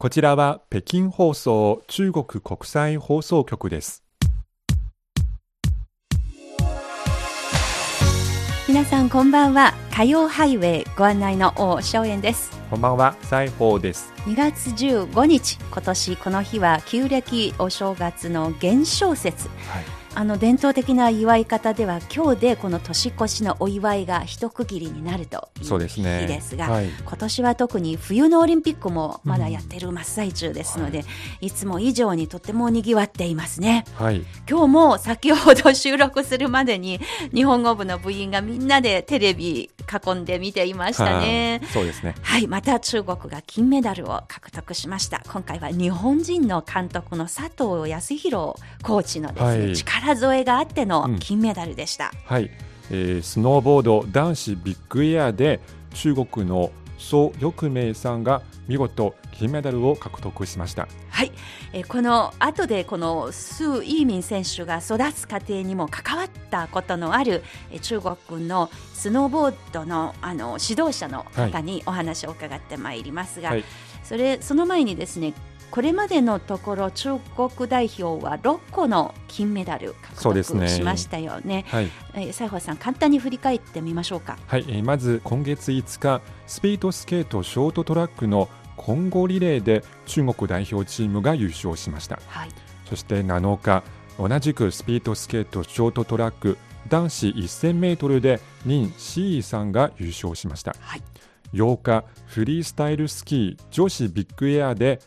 こちらは北京放送中国国際放送局です。皆さんこんばんは。火曜ハイウェイご案内の王正円です。こんばんは、西宝です。2月15日。今年この日は旧暦お正月の元宵節。はい、あの伝統的な祝い方では今日でこの年越しのお祝いが一区切りになるというそうですね。日ですがはい、今年は特に冬のオリンピックもまだやってる真っ最中ですので、い、つも以上にとてもにぎわっていますね。はい、今日も先ほど収録するまでに 日本語部の部員がみんなでテレビ囲んで見ていましたね。はい。そうですね。はい、また中国が金メダルを獲得しました。今回は日本人の監督の佐藤康弘コーチのですね、はい力添えがあってのうん。金メダルでした。はい、えースノーボード男子ビッグエアで中国の蘇翼明さんが見事金メダルを獲得しました。はい、えーこの後でこのスー・イーミン選手が育つ過程にも関わったことのあるえー中国のスノーボードのあの指導者の方にお話を伺ってまいりますが、はい。それその前にですねこれまでのところ中国代表は6個の金メダル獲得しましたよね。はい、えー、西郷さん簡単に振り返ってみましょうか。はい、えーまず今月5日、スピードスケートショートトラックの混合リレーで中国代表チームが優勝しました。はい、そして7日、同じくスピードスケートショートトラック男子1000メートルで任シーさんが優勝しました。はい、8日、フリースタイルスキー女子ビッグエアで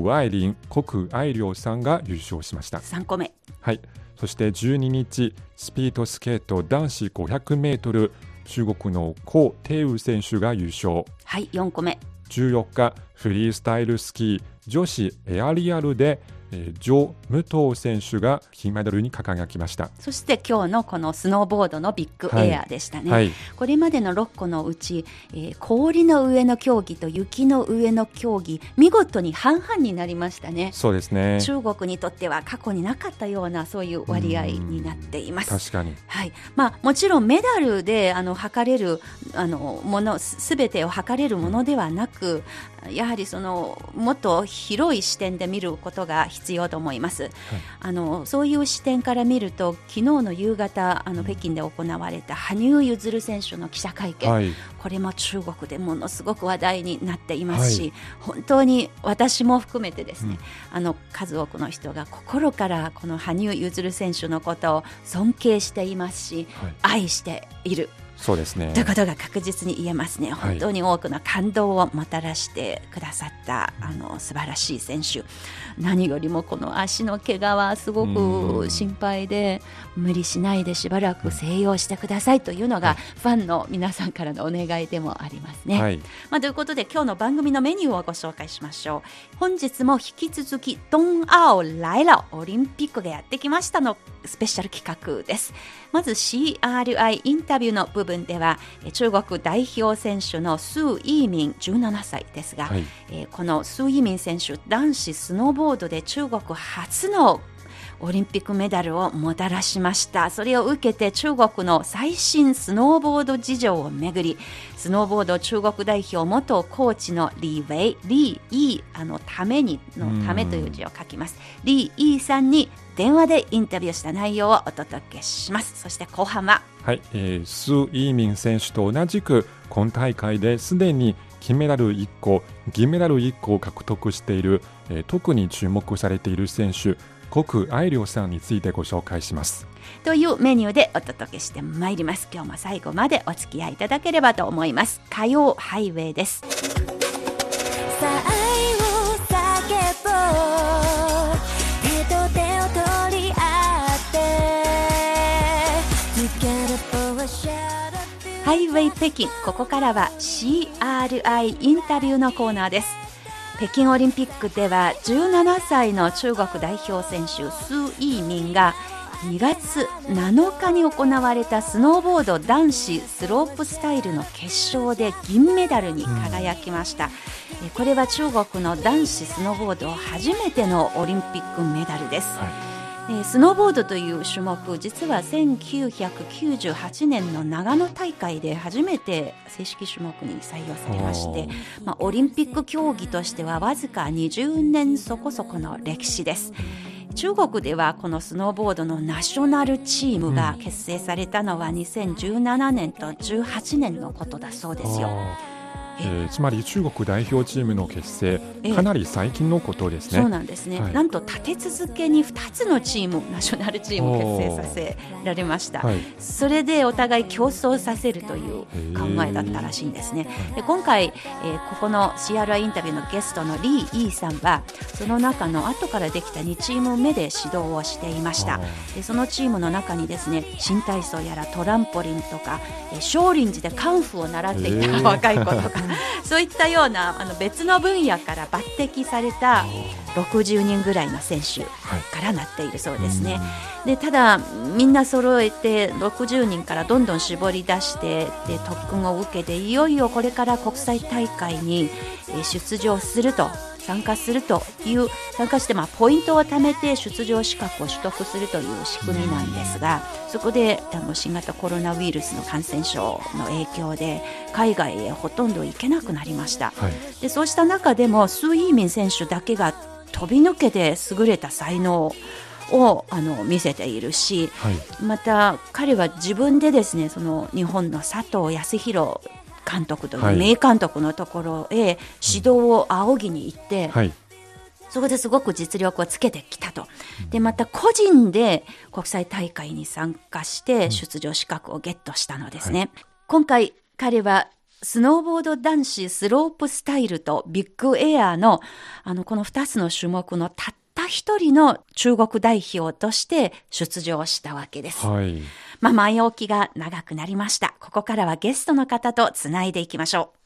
谷愛凌、谷愛凌さんが優勝しました。3個目。はい、そして12日、スピードスケート男子500メートル中国の高定宇選手が優勝。はい、4個目。14日、フリースタイルスキー女子エアリアルで、えー、ジョ・ムトウ選手が金メダルに輝きました。そして今日のこのスノーボードのビッグエアでしたね。はい、これまでの6個のうち、えー氷の上の競技と雪の上の競技見事に半々になりましたね。そうですね。中国にとっては過去になかったようなそういう割合になっています。確かに。はいまあ、もちろんメダルであの測れるあのものすべてを測れるものではなくやはりそのもっと広い視点で見ることが必要と思います、あのそういう視点から見ると昨日の夕方あの北京で行われた羽生結弦選手の記者会見、はい、これも中国でものすごく話題になっていますし、はい。本当に私も含めてですね、あの数多くの人が心からこの羽生結弦選手のことを尊敬していますし、はい。愛しているそうですね。ということが確実に言えますね、はい。本当に多くの感動をもたらしてくださったあの素晴らしい選手。何よりもこの足の怪我はすごく心配で無理しないでしばらく静養してくださいというのが、はい。ファンの皆さんからのお願いでもありますね。はい、まあ、ということで今日の番組のメニューをご紹介しましょう。本日も引き続き「ドンアオライラオリンピックがやってきました」のスペシャル企画ですまず CRI インタビューの部分ではえ中国代表選手のスー・イーミン17歳ですが、はい。えーこのスー・イーミン選手男子スノーボードで中国初のオリンピックメダルをもたらしました。それを受けて中国の最新スノーボード事情をめぐりスノーボード中国代表元コーチのリー・ウェイリー・イーあのためにのためという字を書きます。リー・イーさんに電話でインタビューした内容をお届けします。そして後半は。はい、えー、スー・イーミン選手と同じく今大会ですでに金メダル1個、銀メダル1個を獲得している、えー特に注目されている選手、谷愛凌さんについてご紹介します。というメニューでお届けしてまいります。今日も最後までお付き合いいただければと思います。火曜ハイウェイです。さあ愛を叫ぼう。手と手を取り合って Together for a shadow ハイウェイ北京ここからは CRI インタビューのコーナーです北京オリンピックでは17歳の中国代表選手スー・イーミンが2月7日に行われたスノーボード男子スロープスタイルの決勝で銀メダルに輝きました、えこれは中国の男子スノーボード初めてのオリンピックメダルです、はいえースノーボードという種目実は1998年の長野大会で初めて正式種目に採用されまして、まあ、オリンピック競技としてはわずか20年そこそこの歴史です。中国ではこのスノーボードのナショナルチームが結成されたのは2017年と18年のことだそうですよ。えーつまり中国代表チームの結成ええ。かなり最近のことですね。そうなんですね、はい。なんと立て続けに2つのチームナショナルチームを結成させられました、はい。それでお互い競争させるという考えだったらしいんですね。で今回、えーここの CRI インタビューのゲストのリー・イーさんはその中の後からできた2チーム目で指導をしていました。でそのチームの中にですね新体操やらトランポリンとか、えー少林寺でカンフーを習っていた若い子とか、そういったようなあの別の分野から抜擢された60人ぐらいの選手からなっているそうですね。でただみんな揃えて60人からどんどん絞り出してで特訓を受けていよいよこれから国際大会にえー出場すると参加するという参加してまあポイントを貯めて出場資格を取得するという仕組みなんですがそこであの新型コロナウイルスの感染症の影響で海外へほとんど行けなくなりました。はいでそうした中でもスー・イーミン選手だけが飛び抜けて優れた才能をあの見せているしはいまた彼は自分でですねその日本の佐藤康弘監督とはい。いう名監督のところへ指導を仰ぎに行って、はい。そこですごく実力をつけてきたと。で、また個人で国際大会に参加して出場資格をゲットしたのですね。今回彼はスノーボード男子スロープスタイルとビッグエアのあのこの2つの種目のたった一人の中国代表として出場したわけです。はいまあ、前置きが長くなりました。ここからはゲストの方とつないでいきましょう。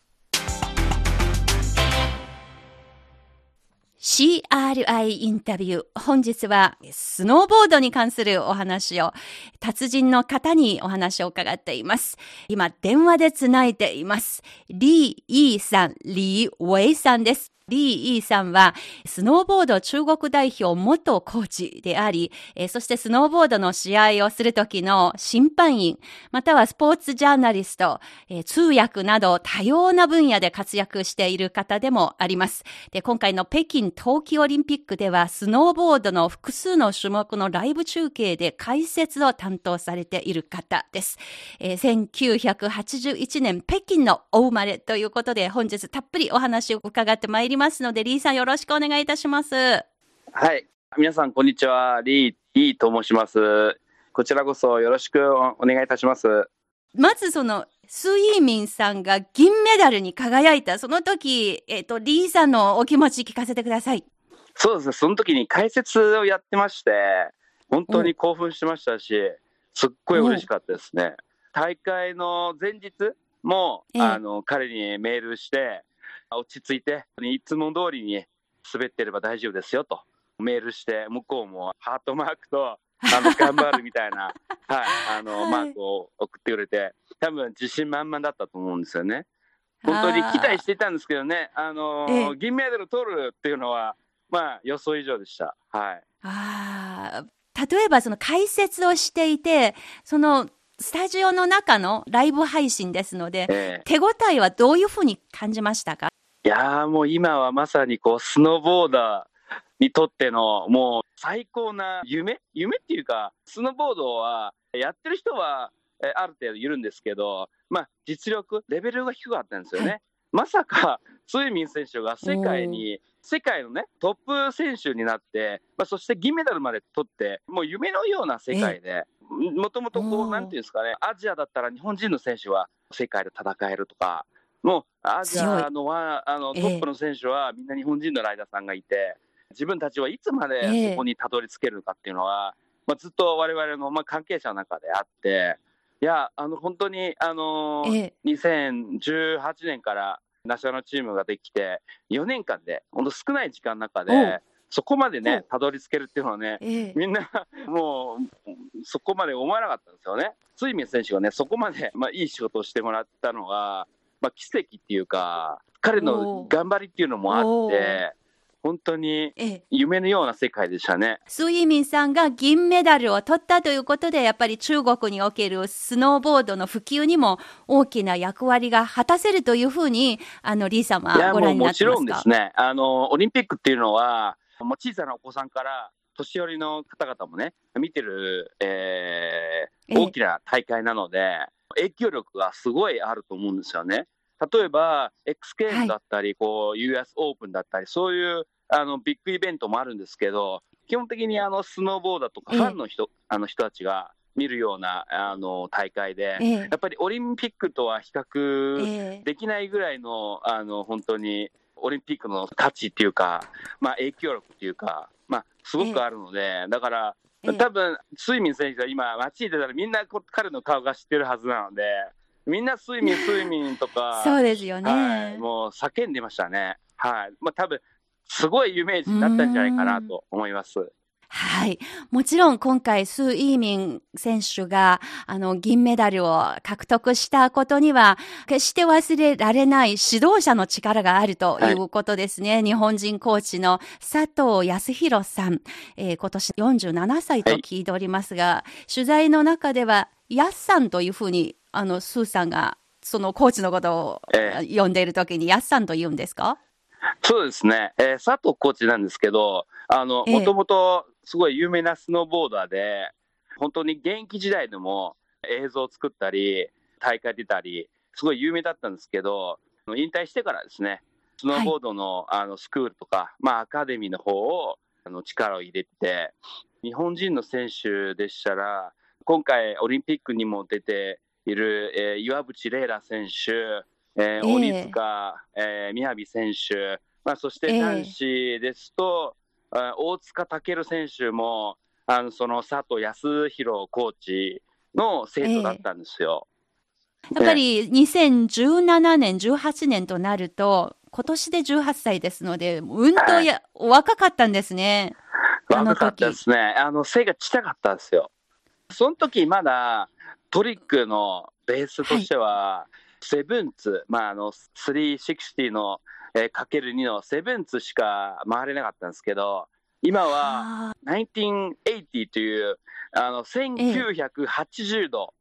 CRI インタビュー。本日はスノーボードに関するお話を達人の方にお話を伺っています。今電話でつないでいます。リー・イーさん、リー・ウェイさんです。リー・イーさんは、スノーボード中国代表元コーチであり、えそしてスノーボードの試合をするときの審判員、またはスポーツジャーナリスト、え通訳など多様な分野で活躍している方でもあります。で、今回の北京冬季オリンピックでは、スノーボードの複数の種目のライブ中継で解説を担当されている方です。えー1981年北京のお生まれということで、本日たっぷりお話を伺ってまいりますので、リーさんよろしくお願いいたします。はい。皆さん、こんにちは。リー、リーと申します。こちらこそよろしくおお願いいたします。まずその、スイーミンさんが銀メダルに輝いた、その時、えっ、と、リーさんのお気持ち聞かせてください。そうですね。その時に解説をやってまして、本当に興奮してましたし、すっごい嬉しかったですね。大会の前日も、ええあの、彼にメールして、落ち着いて、いつも通りに滑ってれば大丈夫ですよと。メールして、向こうもハートマークと、あの、頑張るみたいな、はい、あの、はいマークを送ってくれて、多分自信満々だったと思うんですよね。本当に期待していたんですけどね、あのええ銀メダル取るっていうのは、まあ、予想以上でした。はい。ああ、例えばその解説をしていて、そのスタジオの中のライブ配信ですので、ええ手応えはどういうふうに感じましたか？いやーもう今はまさにこう、スノーボーダーにとっての、もう最高な夢？夢っていうか、スノーボードは、やってる人は、えある程度いるんですけど、まあ、実力、レベルが低かったんですよね。はまさか、スイミン選手が世界に、世界のね、トップ選手になって、まあ、そして銀メダルまで取って、もう夢のような世界で、もともとこう、なんていうんですかね、アジアだったら日本人の選手は世界で戦えるとか、もうアジアのはあのええトップの選手はみんな日本人のライダーさんがいて、自分たちはいつまええ。でそこにたどり着けるかっていうのは、まあ、ずっと我々のまあ関係者の中であって、いや、あの本当に、あのーえ。え2018年からナショナルチームができて、4年間で、本当少ない時間の中おで、そこまでおね、たどり着けるっていうのはね、ええ。みんな もうそこまで思わなかったんですよね。スイミン選手がね、そこまで、まあ、いい仕事をしてもらったのが、まあ、奇跡っていうか、彼の頑張りっていうのもあおって、本当にええ夢のような世界でしたね。スイミンさんが銀メダルを取ったということで、やっぱり中国におけるスノーボードの普及にも大きな役割が果たせるというふうに、あの、リーさんはご覧になもうもちってますか？ろんですね。あの、オリンピックっていうのは、もう小さなお子さんから年寄りの方々もね、見てる、えーええ大きな大会なので、影響力がすごいあると思うんですよね。例えば、X ゲームだったり、こう、US オープンだったり、そういう、あの、ビッグイベントもあるんですけど、基本的にあの、スノーボーダーとか、ええ。ファンの人、あの人たちが見るような、あの、大会で、ええ。やっぱりオリンピックとは比較ええ。できないぐらいの、あの、本当に、オリンピックの価値っていうか、まあ、影響力っていうか、まあ、すごくあるので、だから、ええ。多分、スイミン選手は今、街に出たらみんな彼の顔が知ってるはずなので、みんなスイミン、スイミンとか、そうですよね。はい、もう叫んでましたね。はい。まあ、多分、すごい有名人だったんじゃないかなと思います。はい。もちろん今回、スー・イーミン選手が、あの、銀メダルを獲得したことには、決して忘れられない指導者の力があるということですね。日本人コーチの佐藤康弘さん、えー今年47歳と聞いておりますが、取材の中では、ヤッさんというふうに、あの、スーさんが、そのコーチのことを、え呼んでいるときに、ヤッさんと言うんですか？そうですね、えー佐藤コーチなんですけど、あの、ええ。もともとすごい有名なスノーボーダーで、本当に現役時代でも映像を作ったり、大会出たり、すごい有名だったんですけど、引退してからですね、スノーボードの,、あのスクールとか、まあ、アカデミーの方をあの力を入れて、日本人の選手でしたら、今回オリンピックにも出ている、えー岩渕麗楽選手、えーええ鬼塚、えー、宮城選手、まあ、そしええて男子ですと、あ大塚健選手も、あのその佐藤康弘コーチの生徒だったんですよ。やっぱり2017年、18年となると、今年で18歳ですので、うんとや、若かったんですね。若かったですね。あの背がちっちゃかったんですよ。その時まだトリックのベースとしては、セブンツ、まあ、あの360の、えー、かける2のセブンツしか回れなかったんですけど、今はあ。1980というあの1980度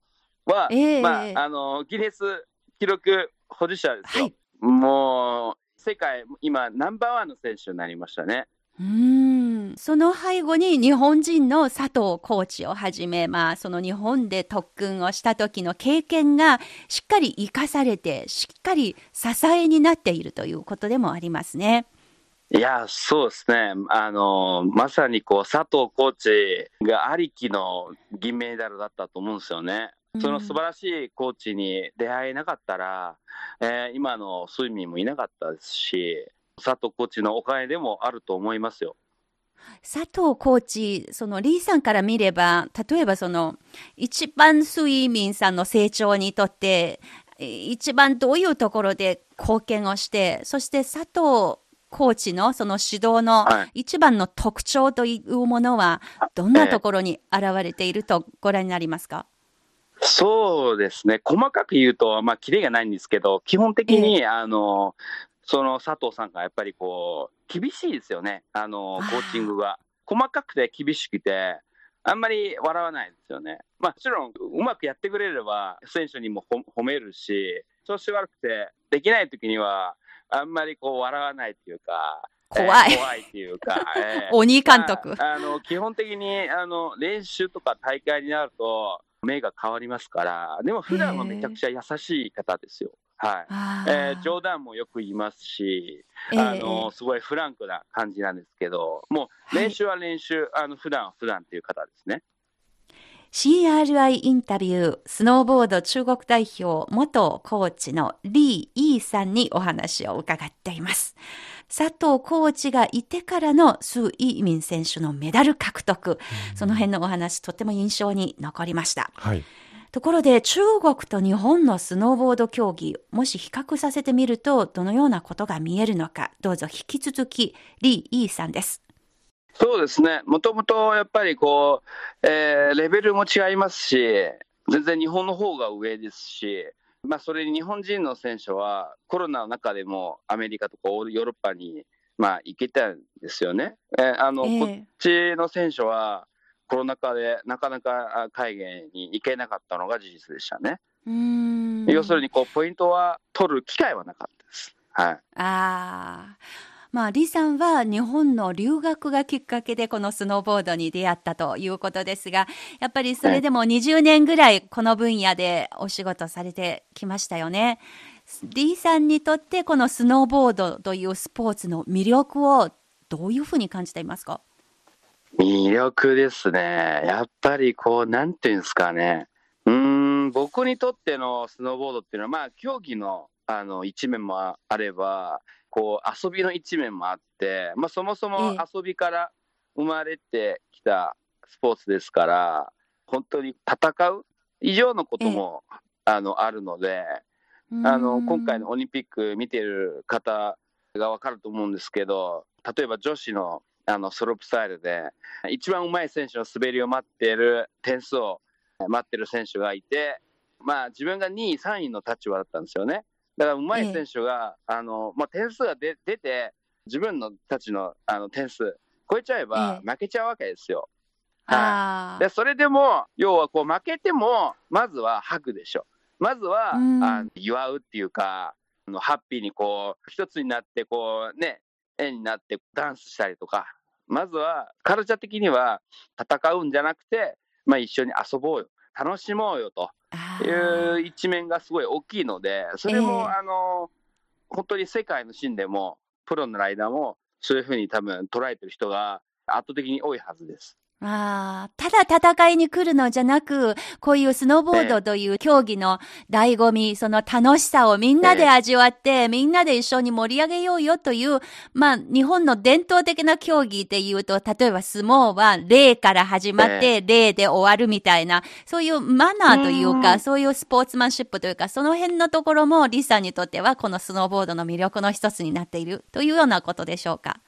は、ええ。まあ、あのギネス記録保持者ですよ。はい。もう世界今ナンバーワンの選手になりましたね。ーうーんその背後に日本人の佐藤コーチをはじめ、まあ、その日本で特訓をした時の経験がしっかり生かされて、しっかり支えになっているということでもありますね。いや、そうですね。あの、まさにこう、佐藤コーチがありきの銀メダルだったと思うんですよね。その素晴らしいコーチに出会えなかったら、えー今のスイミンもいなかったですし、佐藤コーチのおかげでもあると思いますよ。佐藤コーチ、そのリーさんから見れば、例えばその、一番スイミンさんの成長にとって、え一番どういうところで貢献をして、そして佐藤コーチのその指導のはい。一番の特徴というものは、どんなところに現れているとご覧になりますか、そうですね。細かく言うと、まあ、キレがないんですけど、基本的に、あの、その佐藤さんがやっぱりこう、厳しいですよね。あの、コーチングが。細かくて厳しくて、あんまり笑わないですよね。まあ、もちろん、うまくやってくれれば、選手にもほ褒めるし、調子悪くて、できない時には、あんまりこう、笑わないっていうか、怖いえー怖いっていうか、えー鬼監督。まああの基本的にあの練習とか大会になると目が変わりますから、でも普段はめちゃくちゃ優しい方ですよ。はい。あえーー冗談もよく言いますし、ええあのすごいフランクな感じなんですけど、もう練習は練習、あの普段は普段っていう方ですね。CRI インタビュー、スノーボード中国代表元コーチのリー・イーさんにお話を伺っています。佐藤コーチがいてからのスー・イーミン選手のメダル獲得、その辺のお話とても印象に残りました。はい。ところで中国と日本のスノーボード競技、もし比較させてみるとどのようなことが見えるのか、どうぞ引き続きリー・イーさんです。そうですね、もともとやっぱりこう、えーレベルも違いますし、全然日本の方が上ですし、まあ、それに日本人の選手はコロナの中でもアメリカとかヨーロッパにまあ、行けたんですよね。えーあの、ええこっちの選手は、コロナ禍でなかなかあ海外に行けなかったのが事実でしたね。うーん要するに、こう、ポイントは取る機会はなかったです。はい。ああ。まあ、李さんは日本の留学がきっかけでこのスノーボードに出会ったということですが、やっぱりそれでも20年ぐらいこの分野でお仕事されてきましたよね。李さんにとってこのスノーボードというスポーツの魅力をどういうふうに感じていますか？魅力ですね。やっぱりこう、なんていうんですかね。うーん、僕にとってのスノーボードっていうのは、まあ、競技のあの一面もあれば、こう、遊びの一面もあって、まあ、そもそもええ遊びから生まれてきたスポーツですから、本当に戦う以上のことも、あのあるので、あの今回のオリンピック見てる方が分かると思うんですけど、例えば女子のあのスロープスタイルで、一番うまい選手の滑りを待っている点数を待ってる選手がいて、まあ、自分が2位、3位の立場だったんですよね。だから、うまい選手が、あのまあ、点数が出出て、自分のたちのあの点数、超えちゃえばえ負けちゃうわけですよ。はいあでそれでも、要はこう負けても、まずはハグでしょ。まずは、うんあ祝うっていうか、あのハッピーにこう、一つになって、こうね、絵になってダンスしたりとか、まずは、カルチャー的には戦うんじゃなくて、まあ一緒に遊ぼうよ。楽しもうよとあいう一面がすごい大きいので、それも、ええあの、本当に世界のシーンでも、プロのライダーも、そういうふうに多分捉えてる人が圧倒的に多いはずです。ああ、ただ戦いに来るのじゃなく、こういうスノーボードという競技の醍醐味、その楽しさをみんなで味わって、みんなで一緒に盛り上げようよという、まあ、日本の伝統的な競技で言うと、例えば相撲は礼から始まって、礼で終わるみたいな、そういうマナーというか、うんそういうスポーツマンシップというか、その辺のところもリさんにとっては、このスノーボードの魅力の一つになっているというようなことでしょうか？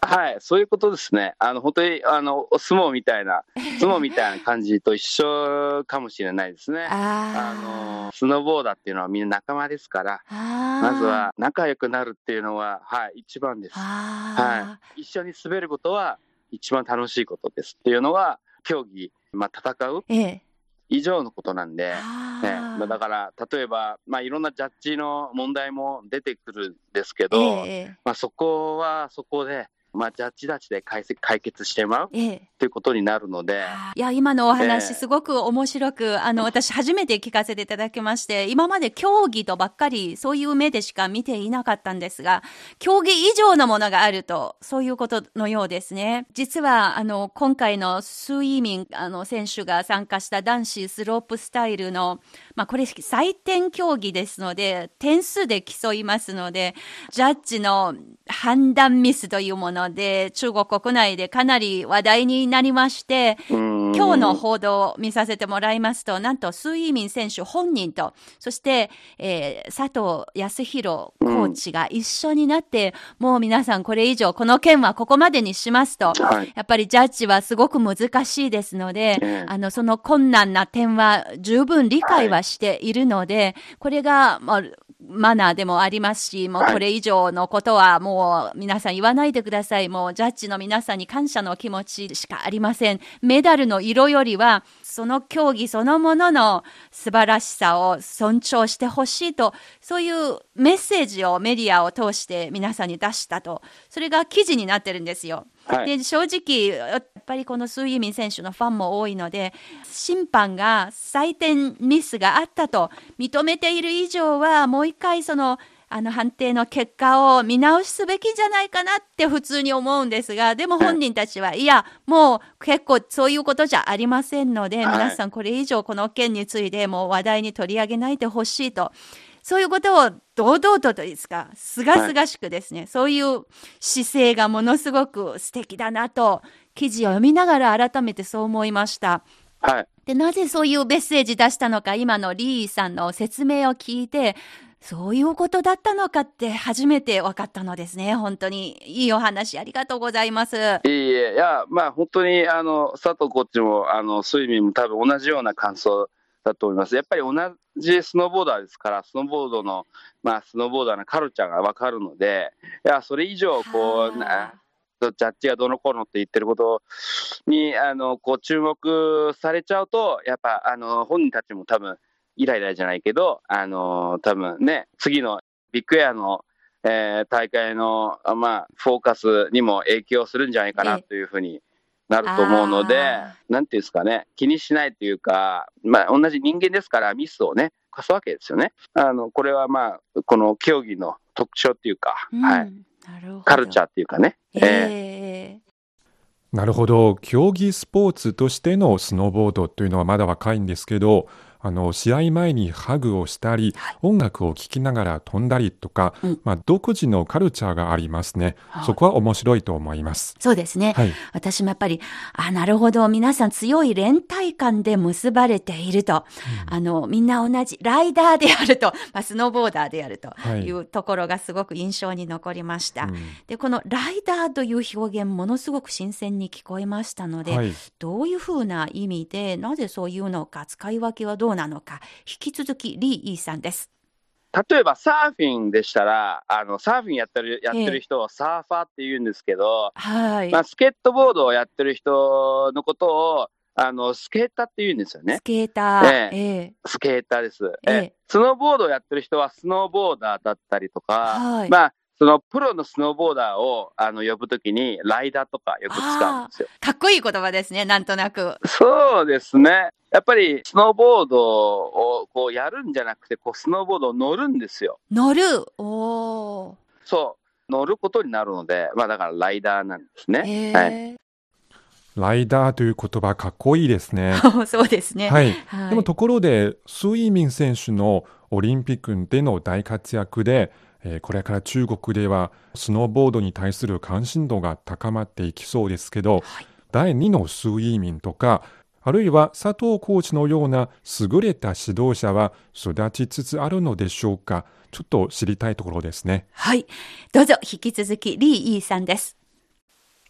はい、そういうことですね。あの、本当に、あの、お相撲みたいな、相撲みたいな感じと一緒かもしれないですね。ああの、スノーボーダーっていうのはみんな仲間ですから、あ。まずは仲良くなるっていうのは、はい、一番です。はい。一緒に滑ることは一番楽しいことですっていうのが、競技、まあ、戦うええ。以上のことなんで、ね、だから、例えば、まあ、いろんなジャッジの問題も出てくるんですけど、ええまあ、そこはそこで、まあ、ジャッジたちで解析解決してもらう？ええ。ということになるので、いや、今のお話、ええすごく面白く、あの、私初めて聞かせていただきまして、今まで競技とばっかり、そういう目でしか見ていなかったんですが、競技以上のものがあると、そういうことのようですね。実は、あの、今回のスイミング、あの、選手が参加した男子スロープスタイルの、まあ、これ、採点競技ですので、点数で競いますので、ジャッジの判断ミスというもので、中国国内でかなり話題になりまして、今今日の報道を見させてもらいますと、なんと、スイーミン選手本人と、そして、えー佐藤康弘コーチが一緒になって、もう皆さんこれ以上、この件はここまでにしますと、はい。やっぱりジャッジはすごく難しいですので、ええ。あの、その困難な点は十分理解はしているので、これが、まあ、マナーでもありますし、もうはいこれ以上のことはもう皆さん言わないでください。もうジャッジの皆さんに感謝の気持ちしかありません。メダルの色よりは、その競技そのものの素晴らしさを尊重してほしいと、そういうメッセージをメディアを通して皆さんに出したと、それが記事になってるんですよ。はいで正直、やっぱりこのスーミン選手のファンも多いので、審判が採点ミスがあったと認めている以上は、もう一回その、あの判定の結果を見直すべきじゃないかなって普通に思うんですが、でも本人たちは、いや、もう結構そういうことじゃありませんので、はい皆さんこれ以上この件についてもう話題に取り上げないでほしいと。そういうことを堂々ととですか、すがすがしくですね、そういう姿勢がものすごく素敵だなと、記事を読みながら改めてそう思いました。はい。で、なぜそういうメッセージ出したのか、今のリーさんの説明を聞いて、そういうことだったのかって初めて分かったのですね。本当にいいお話ありがとうございます。いいえ、いや、まあ本当に、あの、佐藤コーチも、あの、スイミングも多分同じような感想だと思います。やっぱり同じスノーボーダーですから、スノーボードの、まあ、スノーボーダーのカルチャーがわかるので、いや、それ以上、こう、なジャッジがどのこうのって言ってることに、あの、こう、注目されちゃうと、やっぱ、あの、本人たちも多分、イライラじゃないけど、あの、多分ね、次のビッグエアの、えー大会の、あまあ、フォーカスにも影響するんじゃないかなというふうになると思うのであ、なんていうんですかね、気にしないというか、まあ、同じ人間ですから、ミスをね、犯すわけですよね。あの、これはまあ、この競技の特徴っていうか、うんはい、なるほどカルチャーっていうかね。えええなるほど。競技スポーツとしてのスノーボードというのはまだ若いんですけど、あの、試合前にハグをしたり、音楽を聴きながら飛んだりとか、うんまあ、独自のカルチャーがありますね。はいそこは面白いと思います。そうですね。はい。私もやっぱり、あ、なるほど。皆さん強い連帯感で結ばれていると。あの、みんな同じライダーであると、まあ、スノーボーダーであるとはいいうところがすごく印象に残りました。うんで、このライダーという表現ものすごく新鮮に聞こえましたので、はい。どういうふうな意味で、なぜそういうのか、使い分けはどうなのか、引き続きリー・イーさんです。例えばサーフィンでしたら、あの、サーフィンやってる、やってる人をサーファーって言うんですけど、はい。まあ、スケートボードをやってる人のことを、あの、スケーターって言うんですよねス。ケーター。えええスケーターです。えええスノーボードをやってる人はスノーボーダーだったりとか、はいまあ、そのプロのスノーボーダーをあの呼ぶときに、ライダーとかよく使うんですよ。かっこいい言葉ですね、なんとなく。そうですね。やっぱりスノーボードをこうやるんじゃなくて、こうスノーボードを乗るんですよ。乗る？おー。そう。乗ることになるので、まあだからライダーなんですね。えはい。えライダーという言葉かっこいいですね。そうですね。はい。はいでもところで、スイミン選手のオリンピックでの大活躍で、えーこれから中国ではスノーボードに対する関心度が高まっていきそうですけど、第2のスイミンとか、あるいは佐藤コーチのような優れた指導者は育ちつつあるのでしょうか？ちょっと知りたいところですね。はい。どうぞ、引き続き、リー・イーさんです。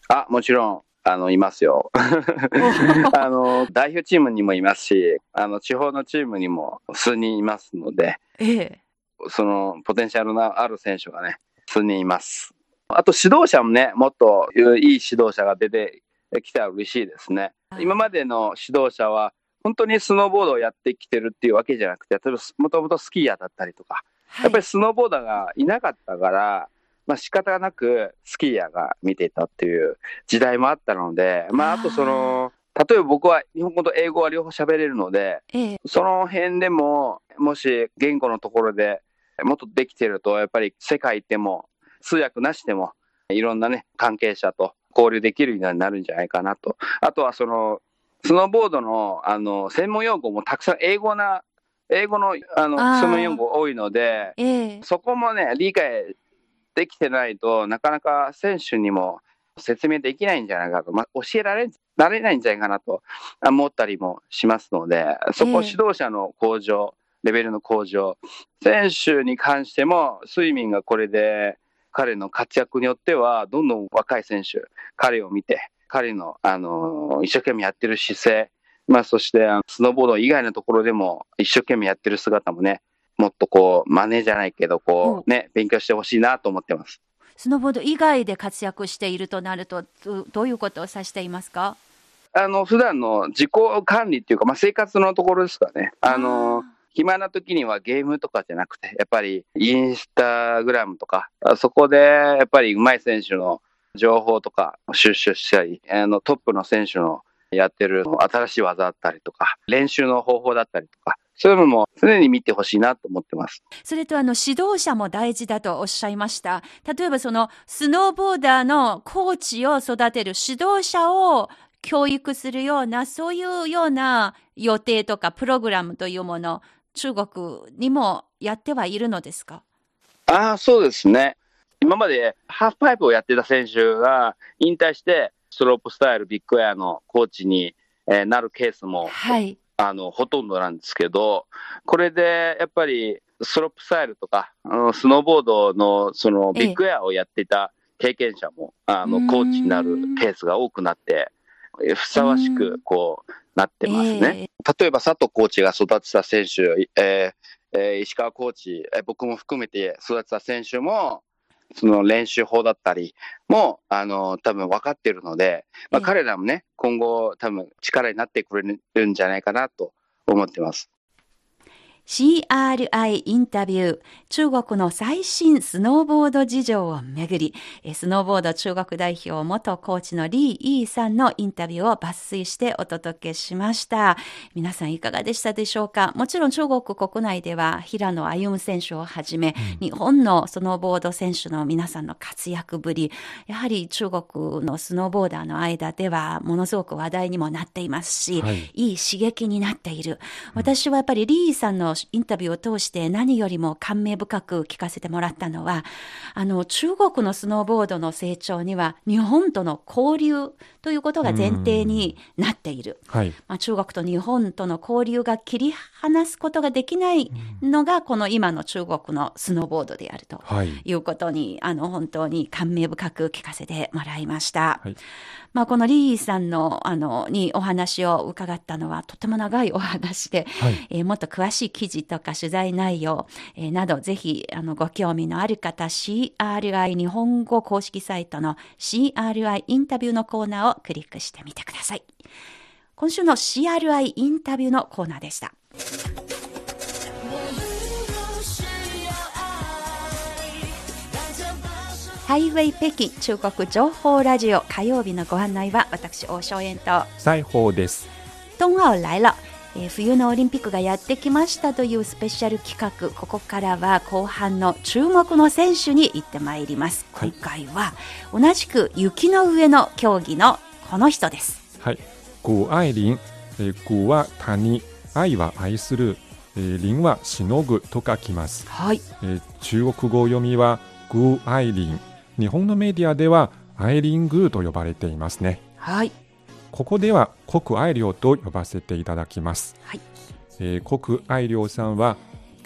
あ、もちろん、あの、いますよ。あの、代表チームにもいますし、あの、地方のチームにも数人いますので、ええそのポテンシャルのある選手がね、数人います。あと指導者もね、もっといい指導者が出てきたら嬉しいですね。今までの指導者は、本当にスノーボードをやってきてるっていうわけじゃなくて、例えばもともとスキーヤーだったりとか、はいやっぱりスノーボーダーがいなかったから、まあ仕方がなくスキーヤーが見ていたっていう時代もあったので、まああとその、例えば僕は日本語と英語は両方喋れるので、ええその辺でも、もし言語のところでもっとできてると、やっぱり世界行っても、通訳なしでも、いろんなね、関係者と交流できるようになるんじゃないかなと。あとはその、スノーボードの、あの、専門用語もたくさん英語な、英語の、あの、専門用語多いので、ええ。そこもね、理解できてないとなかなか選手にも説明できないんじゃないかと、まあ、教えられられないんじゃないかなと思ったりもしますので、そこええ。指導者の向上、レベルの向上、選手に関しても、スイミンがこれで彼の活躍によっては、どんどん若い選手、彼を見て、彼の、あの、一生懸命やってる姿勢、まあ、そして、あのスノーボード以外のところでも、一生懸命やってる姿もね、もっとこう、真似じゃないけど、こう、ね、勉強してほしいなと思ってます。スノーボード以外で活躍しているとなると、どどういうことを指していますか？あの、普段の自己管理っていうか、まあ、生活のところですかね。あの、暇な時にはゲームとかじゃなくて、やっぱりインスタグラムとか、そこでやっぱり上手い選手の情報とか収集したり、あのトップの選手のやってる新しい技だったりとか、練習の方法だったりとか、そういうのも常に見てほしいなと思ってます。それとあの指導者も大事だとおっしゃいました。例えばそのスノーボーダーのコーチを育てる指導者を教育するような、そういうような予定とかプログラムというもの、中国にもやってはいるのですか？ああ、そうですね。今までハーフパイプをやってた選手が引退して、スロープスタイルビッグエアのコーチにえーなるケースもはい。あの、ほとんどなんですけど、これでやっぱりスロープスタイルとか、あのスノーボードのそのええビッグエアをやっていた経験者も、あの、うーんコーチになるケースが多くなって、えふさわしく、こう、なってますね。例えば佐藤コーチが育てた選手、えーえー石川コーチ、えー僕も含めて育てた選手も、その練習法だったりも、あの、多分分かってるので、まあ、ええ彼らもね、今後多分力になってくれるんじゃないかなと思ってます。CRI インタビュー、中国の最新スノーボード事情をめぐり、えースノーボード中国代表元コーチのリー・イーさんのインタビューを抜粋してお届けしました。皆さんいかがでしたでしょうか？もちろん中国国内では平野歩夢選手をはじめ、日本のスノーボード選手の皆さんの活躍ぶり、やはり中国のスノーボーダーの間ではものすごく話題にもなっていますし、はいいい刺激になっている。私はやっぱりリーさんのインタビューを通して何よりも感銘深く聞かせてもらったのは、あの、中国のスノーボードの成長には日本との交流ということが前提になっている。はい。まあ、中国と日本との交流が切り離すことができないのが、この今の中国のスノーボードであると。はい。いうことに、あの、本当に感銘深く聞かせてもらいました。はいまあ、このリーさんの、あの、にお話を伺ったのは、とても長いお話で、はいえーもっと詳しい記事とか取材内容、えーなど、ぜひ、あの、ご興味のある方、CRI 日本語公式サイトの CRI インタビューのコーナーをクリックしてみてください。今週の CRI インタビューのコーナーでした。ハイウェイ北京中国情報ラジオ火曜日のご案内は私大正円と裁縫です。冬奥来了、えー冬のオリンピックがやってきましたというスペシャル企画ここからは後半の注目の選手に行ってまいります、はい今回は同じく雪の上の競技のこの人ですはい。谷愛凌、えー谷は谷、愛は愛する、えー凌はしのぐと書きます。はいえー中国語読みは谷愛凌。日本のメディアではアイリングーと呼ばれていますね。はいここでは国愛凌と呼ばせていただきます。はいえー国愛凌さんは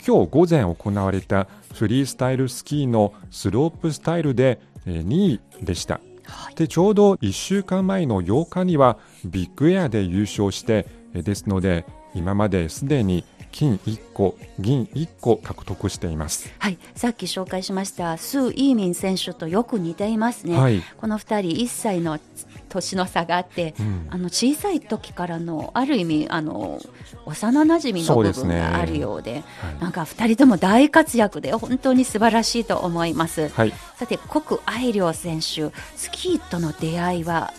今日午前行われたフリースタイルスキーのスロープスタイルで、えー2位でした。はいでちょうど1週間前の8日にはビッグエアで優勝してえーですので今まですでに金1個銀1個獲得しています。はい、さっき紹介しましたスー・イーミン選手とよく似ていますね、はい。この2人1歳の年の差があって、うん。あの小さい時からのある意味あの幼なじみの部分があるようではい。なんか2人とも大活躍で本当に素晴らしいと思います、はい、さて谷愛凌選手スキーとの出会いは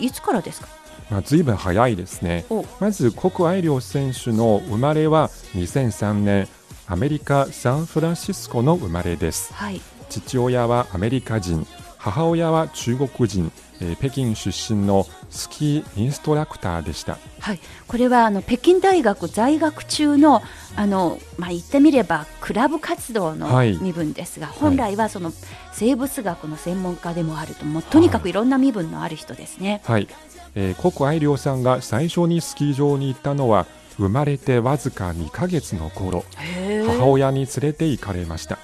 いつからですか？まあ、随分早いですね。お。まず谷愛凌選手の生まれは2003年アメリカ・サンフランシスコの生まれです。はい。父親はアメリカ人母親は中国人、えー北京出身のスキーインストラクターでした。はい、これはあの北京大学在学中のあの、まあ、言ってみればクラブ活動のはい。身分ですが、本来はその生物学の専門家でもあるともうとにかくいろんな身分のある人ですね。はい、えー、谷愛凌さんが最初にスキー場に行ったのは生まれてわずか2ヶ月の頃。へ母親に連れて行かれました。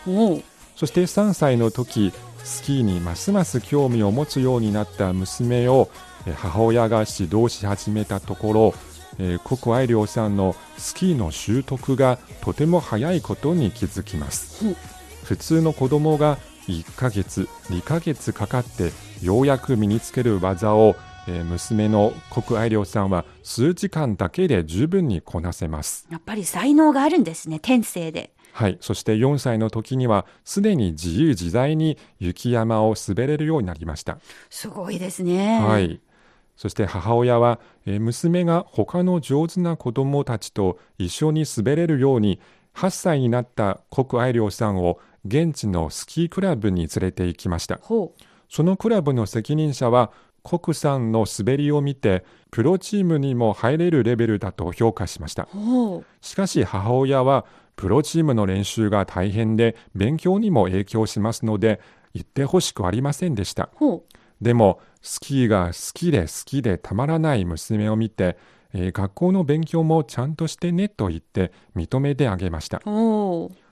そして3歳の時スキーにますます興味を持つようになった娘をえー母親が指導し始めたところ、えー、谷愛凌さんのスキーの習得がとても早いことに気づきます。ほう普通の子供が1ヶ月2ヶ月かかってようやく身につける技を、えー娘の谷愛凌さんは数時間だけで十分にこなせますやっぱり才能があるんですね天性で。はい、そして4歳の時にはすでに自由自在に雪山を滑れるようになりました。すごいですね。はい、そして母親は、えー娘が他の上手な子どもたちと一緒に滑れるように8歳になった谷愛凌さんを現地のスキークラブに連れて行きました。ほうそのクラブの責任者は谷さんの滑りを見てプロチームにも入れるレベルだと評価しました。しかし母親はプロチームの練習が大変で勉強にも影響しますので言ってほしくありませんでした。でもスキーが好きで好きでたまらない娘を見て、えー学校の勉強もちゃんとしてねと言って認めてあげました。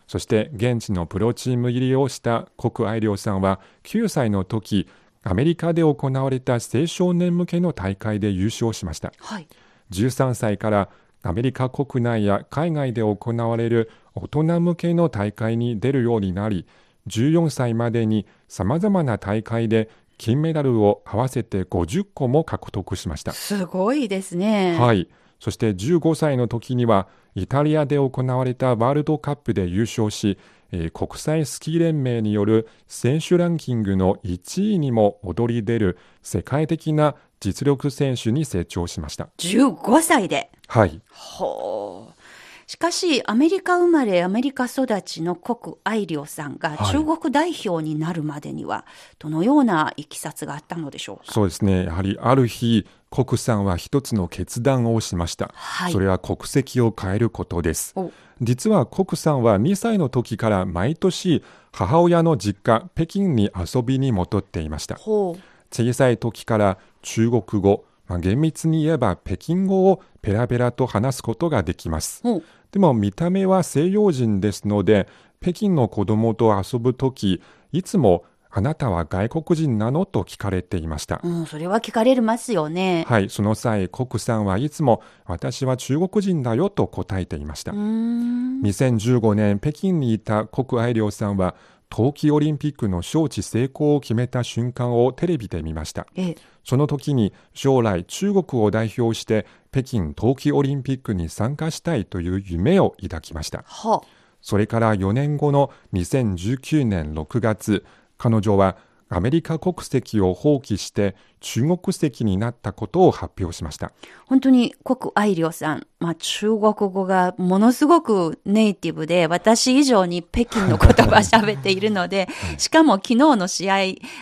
そして現地のプロチーム入りをした谷愛凌さんは9歳の時アメリカで行われた青少年向けの大会で優勝しましたはい13歳からアメリカ国内や海外で行われる大人向けの大会に出るようになり、14歳までに様々な大会で金メダルを合わせて50個も獲得しました。すごいですね。はい。そして15歳の時には、イタリアで行われたワールドカップで優勝し、えー国際スキー連盟による選手ランキングの1位にも躍り出る世界的な実力選手に成長しました。15歳で。はい。ほう。しかし、アメリカ生まれ、アメリカ育ちの国愛良さんがはい中国代表になるまでには、どのようないきさつがあったのでしょうか？そうですね。やはりある日、国さんは一つの決断をしました。はいそれは国籍を変えることです。お実は国さんは2歳の時から毎年母親の実家北京に遊びに戻っていました。小さい時から中国語、まあ、厳密に言えば北京語をペラペラと話すことができます。ほう。でも見た目は西洋人ですので、北京の子供と遊ぶ時、いつもあなたは外国人なのと聞かれていました。うん、それは聞かれますよね。はい、その際、国さんはいつも私は中国人だよと答えていました。うーん。2015年、北京にいた国愛良さんは、冬季オリンピックの招致成功を決めた瞬間をテレビで見ました。ええ、その時に将来中国を代表して北京冬季オリンピックに参加したいという夢を抱きました。はあ。それから4年後の2019年6月、彼女はアメリカ国籍を放棄して中国籍になったことを発表しました。本当に国愛良さん、まあ中国語がものすごくネイティブで、私以上に北京の言葉喋っているので、しかも昨日の試合、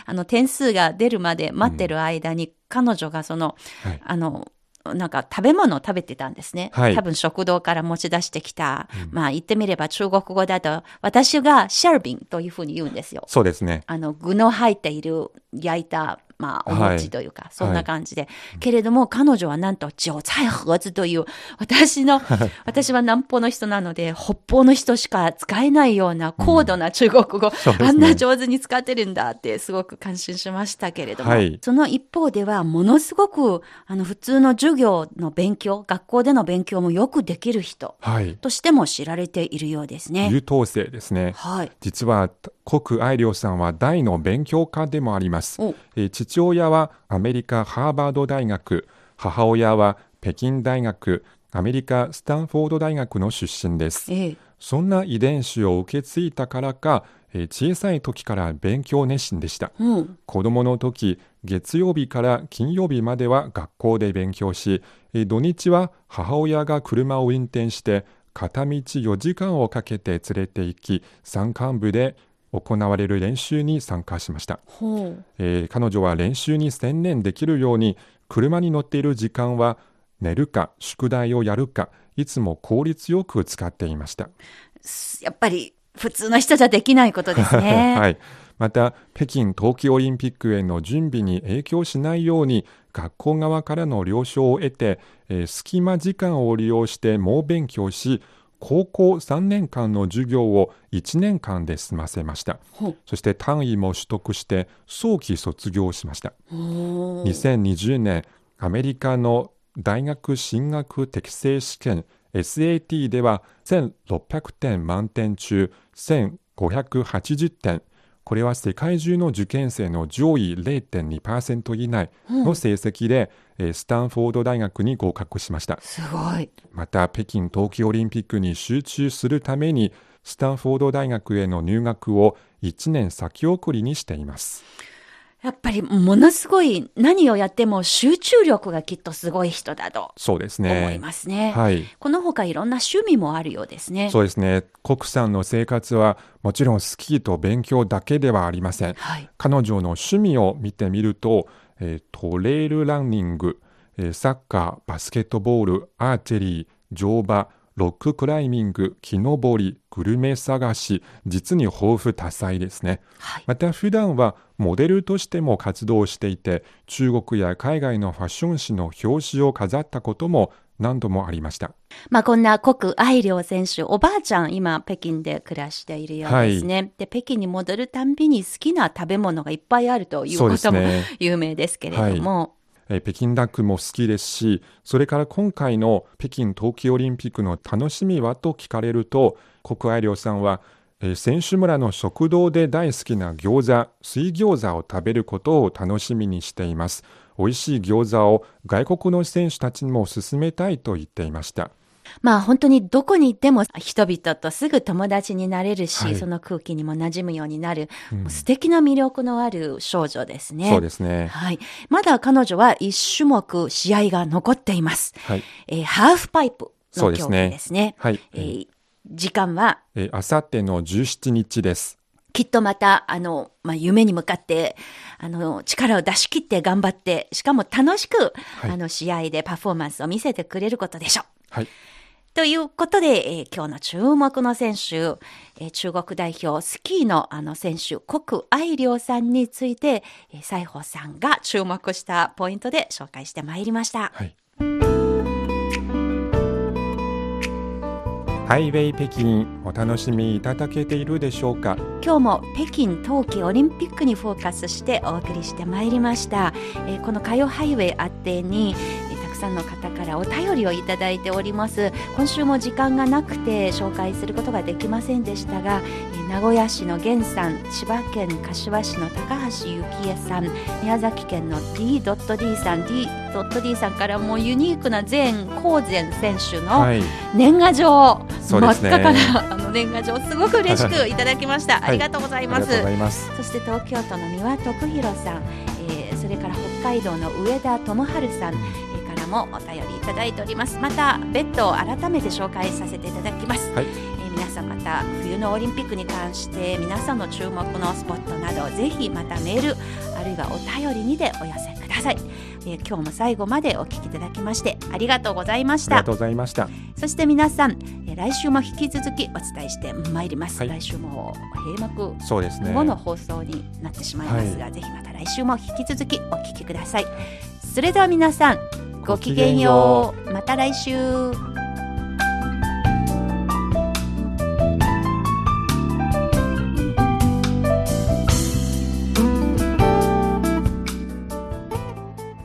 あの点数が出るまで待ってる間に、彼女がその、はい。あの、なんか食べ物を食べてたんですね。はい多分食堂から持ち出してきた。まあ言ってみれば中国語だと、私がシャルビンというふうに言うんですよ。そうですね。あの、具の入っている焼いた、まあ、おはい餅というか、そんな感じで。けれども、彼女はなんと、韭菜盒子という、私の、私は南方の人なので、北方の人しか使えないような高度な中国語、そうですねあんな上手に使ってるんだって、すごく感心しましたけれども、はいその一方では、ものすごく、あの、普通の授業の勉強、学校での勉強もよくできる人はい。としても知られているようですね。優等生ですね。はい。実は国愛良さんは大の勉強家でもありますお。えー父親はアメリカ・ハーバード大学、母親は北京大学、アメリカ・スタンフォード大学の出身です。ええ。そんな遺伝子を受け継いだからか、えー小さい時から勉強熱心でした。うん。子供の時、月曜日から金曜日までは学校で勉強し、えー土日は母親が車を運転して片道4時間をかけて連れて行き、山間部で行われる練習に参加しました。えー彼女は練習に専念できるように、車に乗っている時間は寝るか宿題をやるか、いつも効率よく使っていました。やっぱり普通の人じゃできないことですね。はい。また、北京冬季オリンピックへの準備に影響しないように、学校側からの了承を得て、えー隙間時間を利用して猛勉強し、高校3年間の授業を1年間で済ませました。そして単位も取得して、早期卒業しました。おー2020年、アメリカの大学進学適正試験 SAT では1600点満点中1580点。これは世界中の受験生の上位0.2%以内の成績で、えースタンフォード大学に合格しました。すごい。また北京冬季オリンピックに集中するためにスタンフォード大学への入学を1年先送りにしています。やっぱりものすごい何をやっても集中力がきっとすごい人だとそうですね。思いますね。はい。この他いろんな趣味もあるようですね。そうですね。国さんの生活はもちろんスキーと勉強だけではありません。はい。彼女の趣味を見てみると、えートレイルランニング、えーサッカー、バスケットボール、アーチェリー、乗馬、ロッククライミング、木登り、グルメ探し、実に豊富多彩ですね。はい。また普段はモデルとしても活動していて、中国や海外のファッション誌の表紙を飾ったことも何度もありました。まあこんな国愛良選手、おばあちゃん今北京で暮らしているようですね。で、北京に戻るたんびに好きな食べ物がいっぱいあるということもね。有名ですけれども。えー北京ダックも好きですし、それから今回の北京冬季オリンピックの楽しみはと聞かれると、国愛亮さんは、えー選手村の食堂で大好きな餃子、水餃子を食べることを楽しみにしています。美味しい餃子を外国の選手たちにも勧めたいと言っていました。まあ本当にどこに行っても人々とすぐ友達になれるし、はいその空気にも馴染むようになる、うん素敵な魅力のある少女ですね。そうですね。はい。まだ彼女は一種目試合が残っています。はい。えーハーフパイプの競そうですねすね。はい。えー時間は？えーあさっての17日です。きっとまた、あの、まあ、夢に向かって、あの、力を出し切って頑張って、しかも楽しく、はいあの、試合でパフォーマンスを見せてくれることでしょう。はい。ということで、えー今日の注目の選手、えー中国代表スキーのあの選手、国愛亮さんについて、えー西郷さんが注目したポイントで紹介してまいりました。はい。ハイウェイ北京お楽しみいただけているでしょうか？今日も北京冬季オリンピックにフォーカスしてお送りしてまいりました、えーこの火曜ハイウェイあってに、えくさんの方からお便りをいただいております。今週も時間がなくて紹介することができませんでしたが、えー名古屋市の源さん千葉県柏市の高橋幸恵さん宮崎県の D.D さん D.D さんからもユニークな前高前選手の、はい。年賀状、そうですね。真っ赤なあの年賀状すごく嬉しくいただきました、はい。ありがとうございます。そして東京都の三輪徳弘さん、えーそれから北海道の上田智春さん、もお便りいただいておりますまた別途改めて紹介させていただきます、はいえー皆さんまた冬のオリンピックに関して皆さんの注目のスポットなどぜひまたメールあるいはお便りにでお寄せください、えー今日も最後までお聞きいただきましてありがとうございましたありがとうございました。そして皆さん、えー来週も引き続きお伝えしてまいります。はい来週も閉幕そうですね。後の放送になってしまいますが、ぜひまた来週も引き続きお聞きください。それでは皆さん、ごきげんよう。また来週。